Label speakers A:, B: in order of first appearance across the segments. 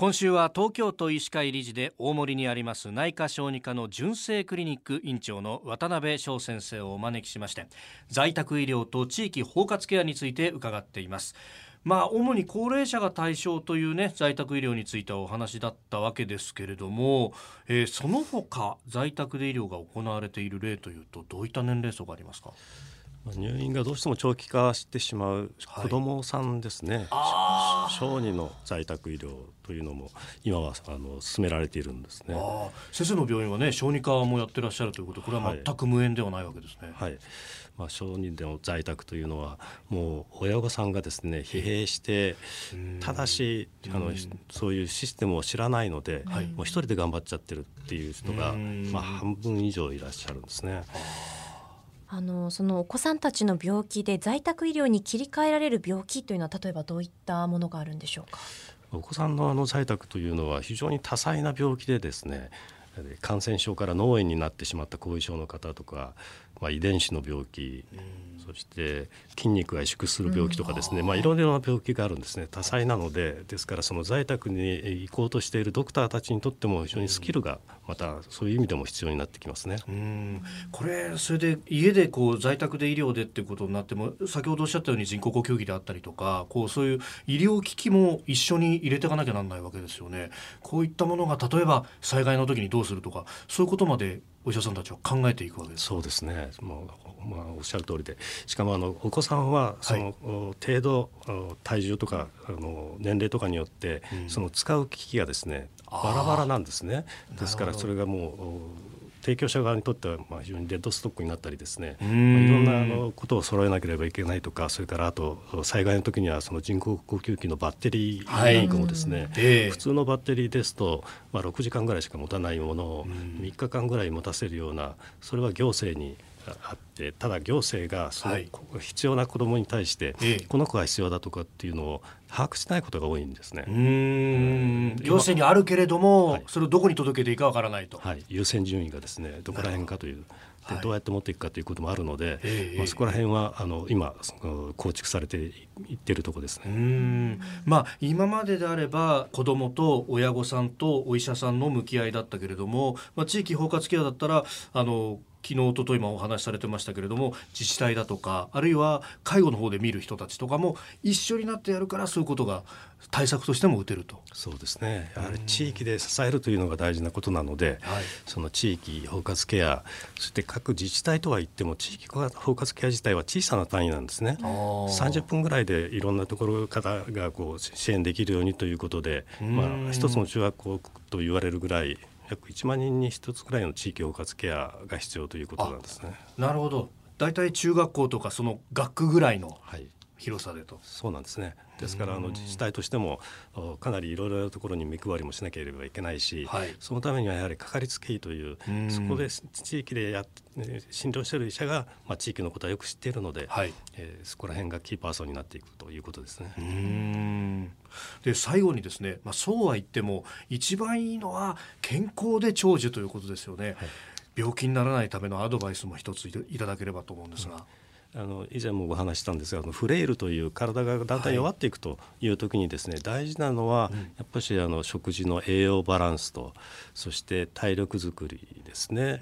A: 今週は東京都医師会理事で大森にあります内科小児科の純正クリニック院長の渡辺翔先生をお招きしまして在宅医療と地域包括ケアについて伺っています。まあ主に高齢者が対象というね在宅医療についてはお話だったわけですけれども、えー、その他在宅で医療が行われている例というとどういった年齢層がありますか？
B: 入院がどうしても長期化してしまう子どもさんですね、はい、小児の在宅医療というのも今はあの進められているんですね。
A: 先生の病院はね小児科もやってらっしゃるということこれは全く無縁ではないわけですね、
B: はい、はい、まあ、小児での在宅というのはもう親御さんがですね疲弊してただしあのそういうシステムを知らないので、はい、もう一人で頑張っちゃってるっていう人が、まあ、半分以上いらっしゃるんですね。
C: あのそのお子さんたちの病気で在宅医療に切り替えられる病気というのは例えばどういったものがあるんでしょうか？
B: お子さんのあの在宅というのは非常に多彩な病気でですね感染症から脳炎になってしまった後遺症の方とか、まあ、遺伝子の病気、そして筋肉が萎縮する病気とかですね、まあ、いろいろな病気があるんですね。多彩なのでですからその在宅に行こうとしているドクターたちにとっても非常にスキルがまたそういう意味でも必要になってきますね。
A: うん。これそれで家でこう在宅で医療でっていうことになっても先ほどおっしゃったように人工呼吸器であったりとかこうそういう医療機器も一緒に入れていかなきゃなんないわけですよね。こういったものが例えば災害の時にどうするとかそういうことまでお医者さんたちは考えていくわけです。
B: そうですね。もう、まあ、おっしゃる通りで。しかもあのお子さんはその、はい、程度体重とかあの年齢とかによって、うん、その使う機器がですねバラバラなんですね。ですからそれがもう提供者側にとってはまあ非常にデッドストックになったりですね、まあ、いろんなあのことを揃えなければいけないとかそれからあと災害の時にはその人工呼吸器のバッテリーなんかもですね、はい普通のバッテリーですと、まあ、6時間ぐらいしか持たないものを3日間ぐらい持たせるようなそれは行政にあってただ行政がその必要な子どもに対して、この子が必要だとかっていうのを把握しないことが多いんですね。
A: 行政にあるけれども、はい、それをどこに届けていいかわからないと、
B: はい、優先順位がですねどこら辺かという。でどうやって持っていくかということもあるので、はい、まあ、そこら辺はあの今構築されていってるとこですね。
A: まあ、今までであれば子どもと親御さんとお医者さんの向き合いだったけれども、まあ、地域包括ケアだったらあの昨日おとといもお話しされてましたけれども自治体だとかあるいは介護の方で見る人たちとかも一緒になってやるからそういうことが対策としても打てると。
B: そうですね。やはり地域で支えるというのが大事なことなので、はい、その地域包括ケアそして各自治体とは言っても地域包括ケア自体は小さな単位なんですね。30分ぐらいでいろんなところ方がこう支援できるようにということで、まあ、一つの中学校と言われるぐらい約1万人に1つくらいの地域包括ケアが必要ということなんですね。
A: なるほど。大体中学校とかその学区ぐらいの広さでと、はい、
B: そうなんですね。ですからあの自治体としてもかなりいろいろなところに目配りもしなければいけないし、はい、そのためにはやはりかかりつけ医というそこで地域でや診療している医者が、まあ、地域のことはよく知っているので、はい、えー、そこら辺がキーパーソンになっていくということですね。
A: で最後にですね、まあ、そうは言っても一番いいのは健康で長寿ということですよね。はい、病気にならないためのアドバイスも一ついただければと思うんですが。うん
B: あの以前もお話したんですがフレイルという体がだんだん弱っていくという時にですね、はい、大事なのは、やっぱりあの食事の栄養バランスとそして体力づくりですね。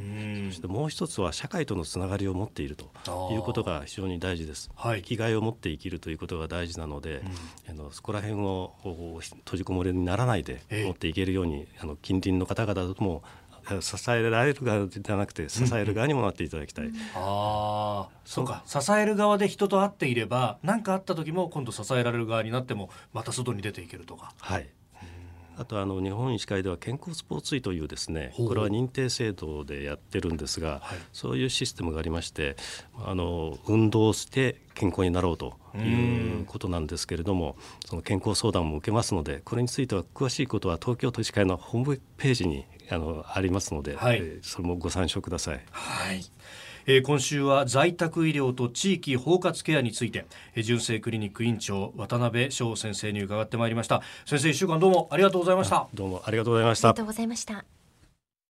B: そしてもう一つは社会とのつながりを持っているということが非常に大事です、はい、生きがいを持って生きるということが大事なので、うん、あのそこら辺を閉じこもりにならないで持っていけるように、あの近隣の方々とも支えられる側じゃなくて支える側にもなっていただきたい。うん、
A: ああそうか支える側で人と会っていれば何かあった時も今度支えられる側になってもまた外に出ていけるとか。
B: はいあとあの日本医師会では健康スポーツ医というですねこれは認定制度でやってるんですが、はい、そういうシステムがありましてあの運動して健康になろうということなんですけれどもその健康相談も受けますのでこれについては詳しいことは東京都医師会のホームページにあのありますので、それもご参照ください。
A: はいえー、今週は在宅医療と地域包括ケアについて、えー、純正クリニック院長渡辺翔先生に伺ってまいりました。先生一週間どうもありがとうございました。
B: どうもありがとうございました。
C: ありがとうございました